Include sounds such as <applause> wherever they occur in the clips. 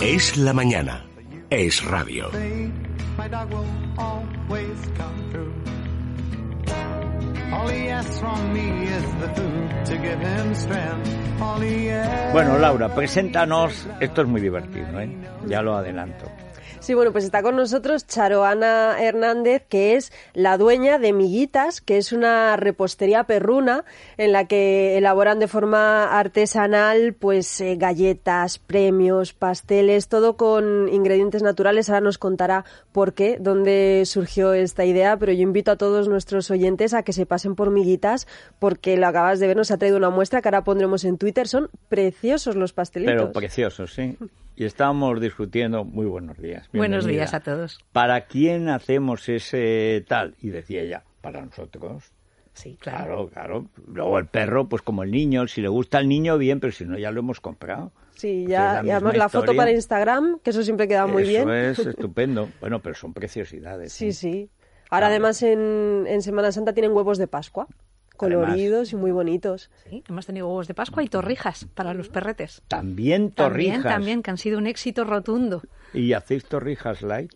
Es la mañana. Es radio. Bueno, Laura, preséntanos. Esto es muy divertido, ¿eh? Ya lo adelanto. Sí, bueno, pues está con nosotros Charoana Hernández, que es la dueña de Miguitas, que es una repostería perruna en la que elaboran de forma artesanal pues eh, galletas, premios, pasteles, todo con ingredientes naturales. Ahora nos contará por qué, dónde surgió esta idea, pero yo invito a todos nuestros oyentes a que se pasen por Miguitas porque lo acabas de ver, nos ha traído una muestra que ahora pondremos en Twitter. Son preciosos los pastelitos. Pero preciosos, sí. Y estábamos discutiendo, muy buenos días. Buenos días a todos. ¿Para quién hacemos ese tal? Y decía ella, para nosotros. Sí, claro. Claro, Luego el perro, pues como el niño, si le gusta el niño, bien, pero si no, ya lo hemos comprado. Sí, ya, y además la foto para Instagram, que eso siempre queda muy bien. Eso es <laughs> estupendo. Bueno, pero son preciosidades. Sí, sí. Ahora además en, en Semana Santa tienen huevos de Pascua coloridos y muy bonitos. Sí, hemos tenido huevos de Pascua y torrijas para los perretes. También torrijas. También, también, que han sido un éxito rotundo. ¿Y hacéis torrijas light?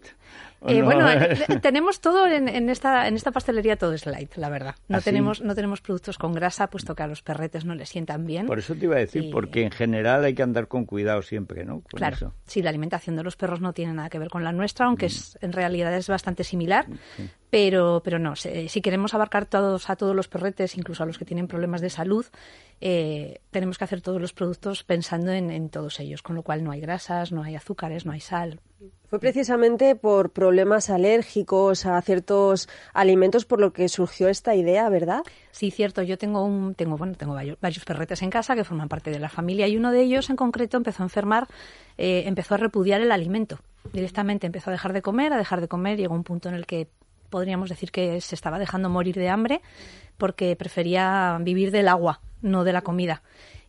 Eh, bueno, <laughs> eh, tenemos todo en, esta, en esta pastelería, todo es light, la verdad. No, ¿Ah, tenemos, no tenemos productos con grasa, puesto que a los perretes no les sientan bien. Por eso te iba a decir, porque en general hay que andar con cuidado siempre, ¿no? claro, sí, la alimentación de los perros no tiene nada que ver con la nuestra, aunque es, en realidad es bastante similar. Pero, pero no, si queremos abarcar todos a todos los perretes, incluso a los que tienen problemas de salud, eh, tenemos que hacer todos los productos pensando en, todos ellos, con lo cual no hay grasas, no hay azúcares, no hay sal. Fue precisamente por problemas alérgicos a ciertos alimentos por lo que surgió esta idea, ¿verdad? Sí, cierto. Yo tengo un, tengo, bueno, tengo varios, perretes en casa que forman parte de la familia y uno de ellos en concreto empezó a enfermar, eh, empezó a repudiar el alimento. Directamente empezó a dejar de comer, a dejar de comer, llegó un punto en el que podríamos decir que se estaba dejando morir de hambre porque prefería vivir del agua, no de la comida.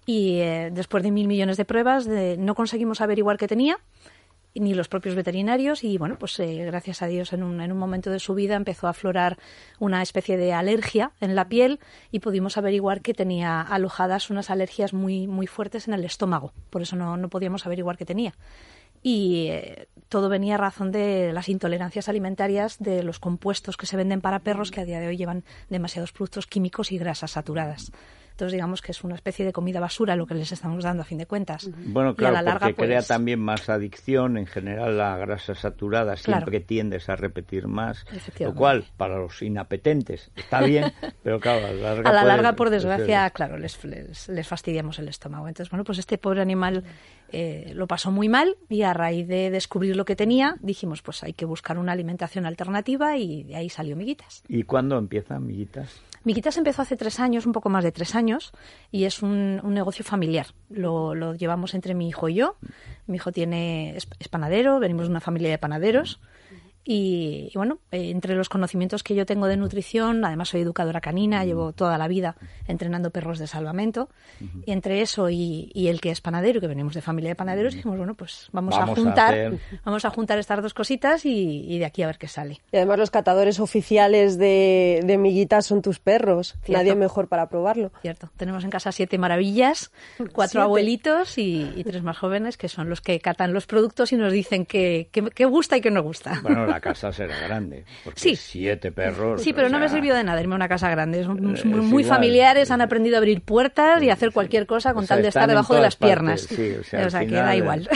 Y eh, después de mil millones de pruebas no conseguimos averiguar qué tenía, ni los propios veterinarios y bueno, pues eh, gracias a Dios en un, en un momento de su vida empezó a aflorar una especie de alergia en la piel y pudimos averiguar que tenía alojadas unas alergias muy, muy fuertes en el estómago. Por eso no, no podíamos averiguar qué tenía y eh, todo venía a razón de las intolerancias alimentarias de los compuestos que se venden para perros que a día de hoy llevan demasiados productos químicos y grasas saturadas. Entonces, digamos que es una especie de comida basura lo que les estamos dando a fin de cuentas. Bueno, claro, porque crea pues, también más adicción. En general, la grasa saturada siempre tiendes a repetir más. Lo cual, para los inapetentes, está bien, <laughs> pero claro, a la larga... A la larga, por desgracia, claro, les, les, fastidiamos el estómago. Entonces, bueno, pues este pobre animal eh, lo pasó muy mal y a raíz de descubrir lo que tenía, dijimos, pues hay que buscar una alimentación alternativa y de ahí salió Miguitas. ¿Y cuándo empieza Miguitas? Miquitas empezó hace tres años, un poco más de tres años, y es un, negocio familiar. Lo, lo, llevamos entre mi hijo y yo. Mi hijo tiene es panadero, venimos de una familia de panaderos. Y, bueno, eh, entre los conocimientos que yo tengo de nutrición, además soy educadora canina, llevo toda la vida entrenando perros de salvamento, y entre eso y, el que es panadero, que venimos de familia de panaderos, dijimos, bueno, pues vamos, a juntar, vamos a juntar estas dos cositas y, de aquí a ver qué sale. Y además los catadores oficiales de, de miguitas son tus perros, nadie mejor para probarlo. Cierto, tenemos en casa siete maravillas, cuatro abuelitos y, tres más jóvenes que son los que catan los productos y nos dicen qué gusta y qué no gusta la casa será grande. Porque siete perros. Sí, pero no me sirvió de nada irme a una casa grande. Son muy, familiares, han aprendido a abrir puertas y hacer cualquier cosa con tal de estar debajo de las piernas. o sea, <laughs> que da igual.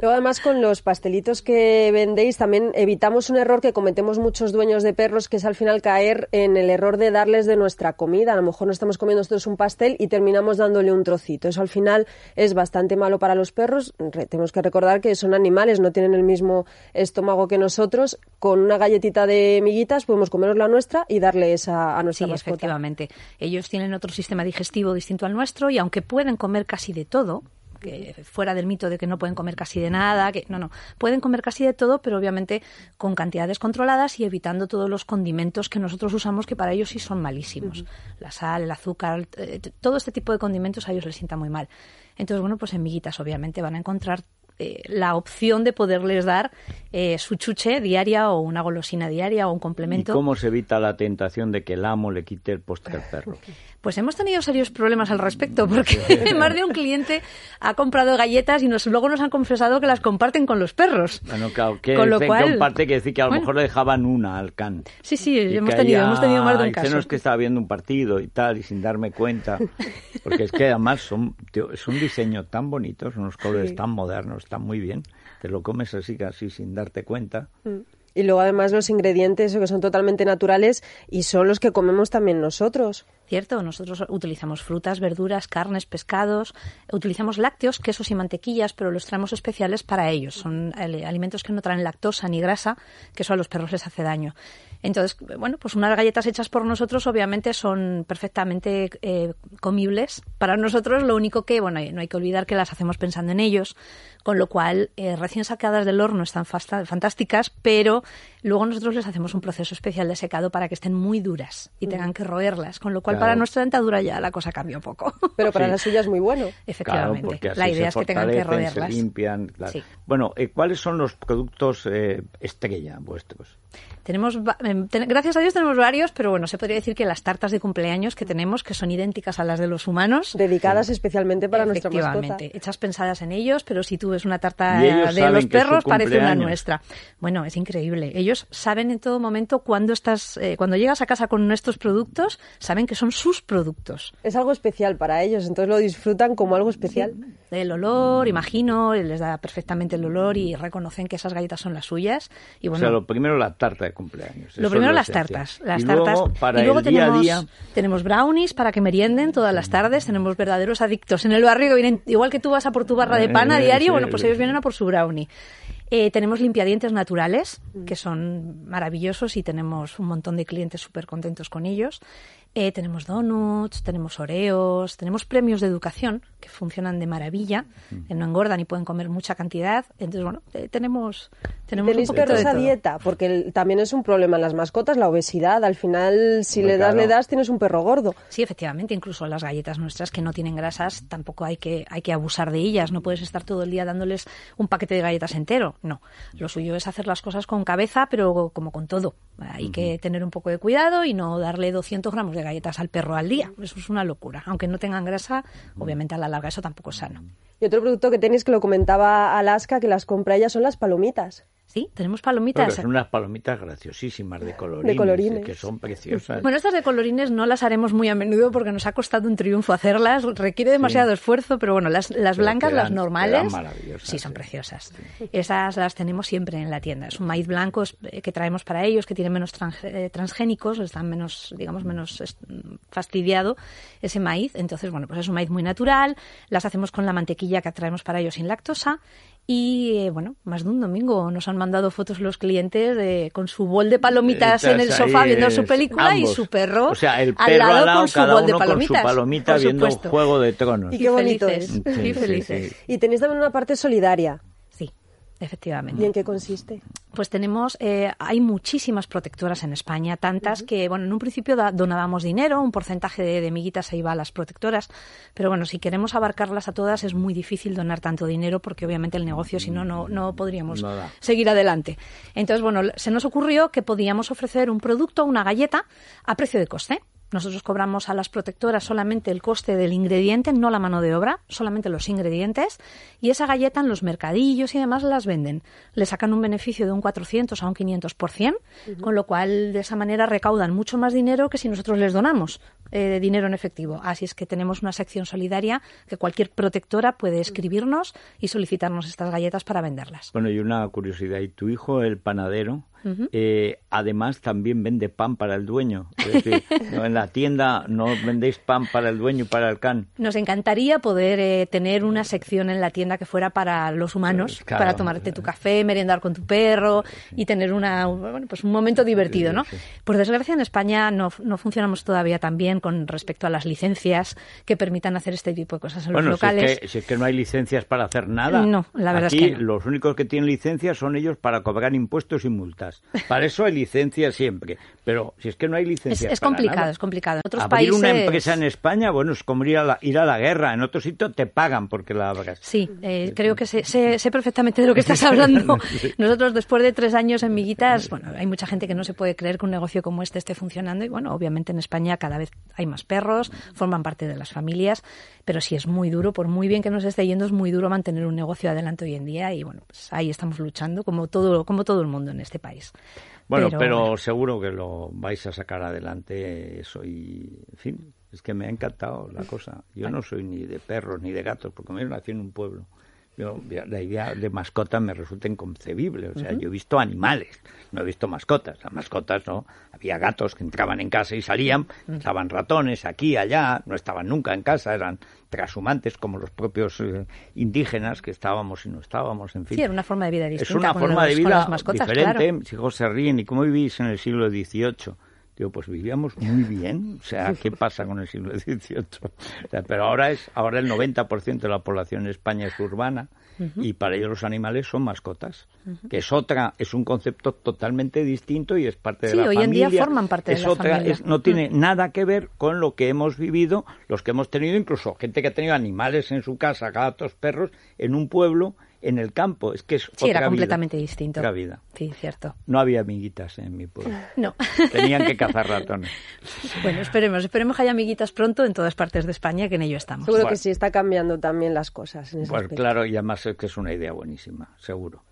Luego, además, con los pastelitos que vendéis, también evitamos un error que cometemos muchos dueños de perros, que es al final caer en el error de darles de nuestra comida. A lo mejor no estamos comiendo nosotros un pastel y terminamos dándole un trocito. Eso al final es bastante malo para los perros. tenemos que recordar que son animales, no tienen el mismo estómago que nosotros. Con una galletita de miguitas podemos comernos la nuestra y darle esa a nuestra sí, mascota. efectivamente. Ellos tienen otro sistema digestivo distinto al nuestro y aunque pueden comer casi de todo, fuera del mito de que no pueden comer casi de nada, que no, no, pueden comer casi de todo, pero obviamente con cantidades controladas y evitando todos los condimentos que nosotros usamos que para ellos sí son malísimos. La sal, el azúcar, eh, todo este tipo de condimentos a ellos les sienta muy mal. Entonces, bueno, pues en miguitas obviamente van a encontrar eh, la opción de poderles dar eh, su chuche diaria o una golosina diaria o un complemento. ¿Y cómo se evita la tentación de que el amo le quite el postre al perro? <laughs> Pues hemos tenido serios problemas al respecto, porque <laughs> más de un cliente ha comprado galletas y nos, luego nos han confesado que las comparten con los perros. Bueno, claro, que, con lo cual, comparte que decir que a lo mejor le dejaban una al can. Sí, sí, hemos tenido, hemos tenido más de un caso. Es que estaba viendo un partido y tal, y sin darme cuenta. <laughs> Porque es que además son, es un diseño tan bonito, son unos colores tan modernos, están muy bien. Te lo comes así, casi sin darte cuenta. Mm. Y luego además los ingredientes que son totalmente naturales y son los que comemos también nosotros. Cierto, nosotros utilizamos frutas, verduras, carnes, pescados, utilizamos lácteos, quesos y mantequillas, pero los traemos especiales para ellos. Son alimentos que no traen lactosa ni grasa, que eso a los perros les hace daño. Entonces, bueno, pues unas galletas hechas por nosotros obviamente son perfectamente eh, comibles. Para nosotros lo único que, bueno, no hay que olvidar que las hacemos pensando en ellos, con lo cual eh, recién sacadas del horno están fantásticas, pero luego nosotros les hacemos un proceso especial de secado para que estén muy duras y tengan que roerlas, con lo cual para nuestra dentadura ya la cosa cambia un poco. <laughs> Pero para las suyas muy bueno. <laughs> Efectivamente. la idea es que tengan que roerlas. Se limpian. Bueno, eh, ¿cuáles son los productos estrella vuestros? Tenemos, em, gracias a Dios tenemos varios, pero bueno, se podría decir que las tartas de cumpleaños que tenemos, que son idénticas a las de los humanos. Dedicadas especialmente para nuestra mascota. Efectivamente, hechas pensadas en ellos, pero si tú ves una tarta de los perros, parece una nuestra. Bueno, es increíble. Ellos saben en todo momento cuando estás, eh, cuando llegas a casa con nuestros productos, saben que son sus productos. Es algo especial para ellos, entonces lo disfrutan como algo especial. El olor, imagino, les da perfectamente el olor y reconocen que esas galletas son las suyas. Y bueno, o sea, lo primero la tarta cumpleaños. Lo primero las tartas. Las y tartas. Luego, para y luego el tenemos, día a día... tenemos brownies para que merienden todas las tardes. Tenemos verdaderos adictos en el barrio que vienen, igual que tú vas a por tu barra de pan a diario, bueno, pues ellos vienen a por su brownie. Eh, tenemos limpiadientes naturales, que son maravillosos y tenemos un montón de clientes súper contentos con ellos. Eh, tenemos donuts, tenemos oreos, tenemos premios de educación que funcionan de maravilla, que no engordan y pueden comer mucha cantidad. Entonces, bueno, eh, tenemos, tenemos ¿Tenéis un poquito esa dieta? Porque también es un problema en las mascotas, la obesidad. Al final, si le das, le das, tienes un perro gordo. Sí, efectivamente, incluso las galletas nuestras que no tienen grasas, tampoco hay que, hay que abusar de ellas. No puedes estar todo el día dándoles un paquete de galletas entero. No, lo suyo es hacer las cosas con cabeza, pero como con todo. Hay que tener un poco de cuidado y no darle 200 gramos de galletas al perro al día. Eso es una locura. Aunque no tengan grasa, obviamente a la larga eso tampoco es sano. Y otro producto que tenéis que lo comentaba Alaska, que las compra ella, son las palomitas. Sí, tenemos palomitas. son unas palomitas graciosísimas de colorines, que son preciosas. Bueno, estas de colorines no las haremos muy a menudo porque nos ha costado un triunfo hacerlas, requiere demasiado esfuerzo, pero bueno, las, las blancas, las normales, sí, son preciosas. Esas las tenemos siempre en la tienda. Es un maíz blanco eh, que traemos para ellos, que tiene menos eh, transgénicos, están menos, digamos, menos fastidiado ese maíz. Entonces, bueno, pues es un maíz muy natural. Las hacemos con la mantequilla que traemos para ellos sin lactosa y eh, bueno, más de un domingo nos han mandado fotos los clientes de, con su bol de palomitas en el sofá viendo su película y su perro, al, lado con su bol de palomitas. Con su palomita viendo Juego de Tronos. Y qué bonito es. felices. Y tenéis también una parte solidaria. Efectivamente. ¿Y en qué consiste? Pues tenemos, eh, hay muchísimas protectoras en España, tantas que, bueno, en un principio donábamos dinero, un porcentaje de, miguitas se iba a las protectoras, pero bueno, si queremos abarcarlas a todas es muy difícil donar tanto dinero porque obviamente el negocio, si no, no podríamos seguir adelante. Entonces, bueno, se nos ocurrió que podíamos ofrecer un producto, una galleta, a precio de coste. Nosotros cobramos a las protectoras solamente el coste del ingrediente, no la mano de obra, solamente los ingredientes, y esa galleta en los mercadillos y demás las venden. Le sacan un beneficio de un 400 a un 500%, con lo cual de esa manera recaudan mucho más dinero que si nosotros les donamos eh, dinero en efectivo. Así es que tenemos una sección solidaria que cualquier protectora puede escribirnos y solicitarnos estas galletas para venderlas. Bueno, y una curiosidad, ¿y tu hijo, el panadero, eh, además también vende pan para el dueño. Es decir, en la tienda no vendéis pan para el dueño y para el can. Nos encantaría poder eh, tener una sección en la tienda que fuera para los humanos, para tomarte tu café, merendar con tu perro y tener una, bueno, pues un momento divertido, ¿no? Por desgracia en España no, no funcionamos todavía tan bien con respecto a las licencias que permitan hacer este tipo de cosas en los locales. Si es, que, si es que no hay licencias para hacer nada. No, la verdad es que los únicos que tienen licencias son ellos para cobrar impuestos y multas. Para eso hay licencias siempre. Pero si es que no hay licencias. Es, complicado, es complicado. Otros Abrir países... una empresa en España, bueno, es como ir a la, ir a la guerra. En otro sitio te pagan porque la abras. Sí, eh, creo que sé, sé, perfectamente de lo que estás <laughs> hablando. Nosotros, después de tres años en Miguitas, bueno, hay mucha gente que no se puede creer que un negocio como este esté funcionando. Y bueno, obviamente en España cada vez hay más perros, forman parte de las familias. Pero sí es muy duro, por muy bien que nos esté yendo, es muy duro mantener un negocio adelante hoy en día. Y bueno, pues ahí estamos luchando, como todo, como todo el mundo en este país. Bueno, pero, seguro que lo vais a sacar adelante eso y, en fin, es que me ha encantado la cosa. Yo no soy ni de perros ni de gatos, porque me nací en un pueblo. Yo, la idea de mascota me resulta inconcebible. O sea, yo he visto animales, no he visto mascotas. Las mascotas no. Había gatos que entraban en casa y salían, estaban ratones aquí, allá, no estaban nunca en casa, eran transhumantes como los propios eh, indígenas que estábamos y no estábamos, en fin. Sí, era una forma de vida distinta. Es una forma de vida diferente. Mis hijos se ríen. ¿Y cómo vivís en el siglo XVIII? Digo, pues vivíamos muy bien. O sea, ¿qué pasa con el siglo XVIII? pero ahora es ahora el 90% de la población en España es urbana y para ellos los animales son mascotas, que es otra, es un concepto totalmente distinto y es parte de la familia. Sí, hoy en día forman parte de la otra, familia. no tiene nada que ver con lo que hemos vivido, los que hemos tenido, incluso gente que ha tenido animales en su casa, gatos, perros, en un pueblo en el campo. Es que es sí, era completamente distinto. Otra vida. Sí, cierto. No había amiguitas en mi pueblo. <laughs> No. Tenían que cazar ratones. <laughs> Bueno, esperemos. Esperemos que haya amiguitas pronto en todas partes de España, que en ello estamos. Seguro que sí, está cambiando también las cosas. En ese pues claro, y además es que es una idea buenísima, seguro.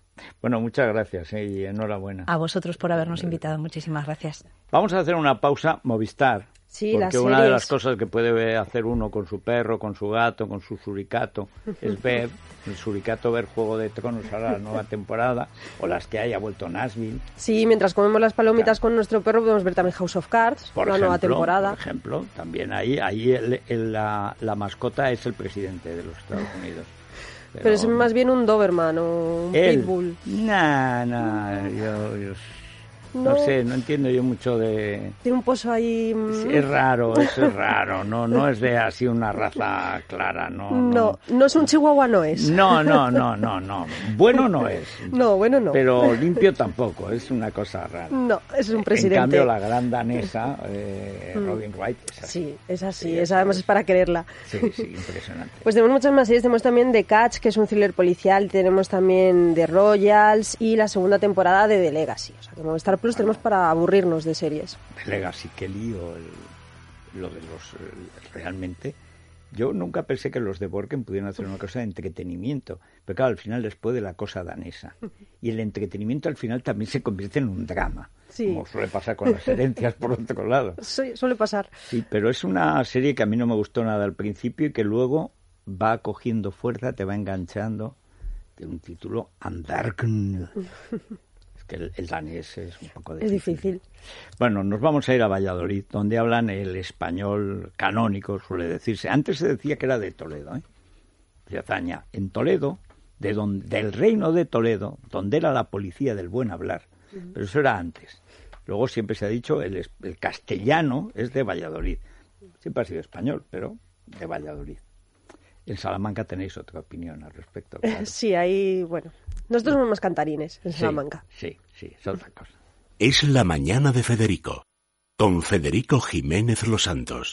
Bueno, muchas gracias ¿eh? y enhorabuena. A vosotros por habernos invitado. Muchísimas gracias. Vamos a hacer una pausa. Movistar. Sí, porque una de las cosas que puede hacer uno con su perro, con su gato, con su suricato, es ver <laughs> el suricato, ver Juego de Tronos ahora la nueva temporada, o las que haya vuelto Nashville. Sí, mientras comemos las palomitas con nuestro perro podemos ver también House of Cards, por la nueva temporada. Por ejemplo, también ahí, ahí la, la mascota es el presidente de los Estados Unidos. Pero, es más bien un Doberman o un Pitbull. Nah, nah, yo, yo no, sé, no entiendo yo mucho de... Tiene un pozo ahí... Mm. Es, raro, eso es raro, no no <laughs> es de así una raza clara, no. No, no, es un chihuahua, no es. No, no, <laughs> no, no, no. Bueno no es. No, bueno no. Pero limpio tampoco, es una cosa rara. No, es un presidente. En cambio, la gran danesa, <laughs> eh, mm. Robin Wright, es así. Sí, es así, esa además es para quererla. Sí, sí, impresionante. Pues tenemos muchas más series, tenemos también The Catch, que es un thriller policial, tenemos también The Royals y la segunda temporada de The Legacy. O sea, que estar Plus tenemos para aburrirnos de series. Legacy, qué lío lo de los... realmente... Yo nunca pensé que los de Borgen pudieran hacer una cosa de entretenimiento, pero claro, al final les puede la cosa danesa. Y el entretenimiento al final también se convierte en un drama, como suele pasar con las herencias por otro lado. <laughs> Sí, suele pasar. Sí, pero es una serie que a mí no me gustó nada al principio y que luego va cogiendo fuerza, te va enganchando. De un título, Andarkn <laughs> que el, danés es un poco difícil. Es difícil. Bueno, nos vamos a ir a Valladolid, donde hablan el español canónico, suele decirse. Antes se decía que era de Toledo, ¿eh? De hazaña. En Toledo, de donde, del reino de Toledo, donde era la policía del buen hablar. Pero eso era antes. Luego siempre se ha dicho el, el castellano es de Valladolid. Siempre ha sido español, pero de Valladolid. En Salamanca tenéis otra opinión al respecto. <laughs> Sí, ahí, bueno, nosotros somos más cantarines en Salamanca. Sí, sí, es otra cosa. Es la mañana de Federico, con Federico Jiménez Los Santos.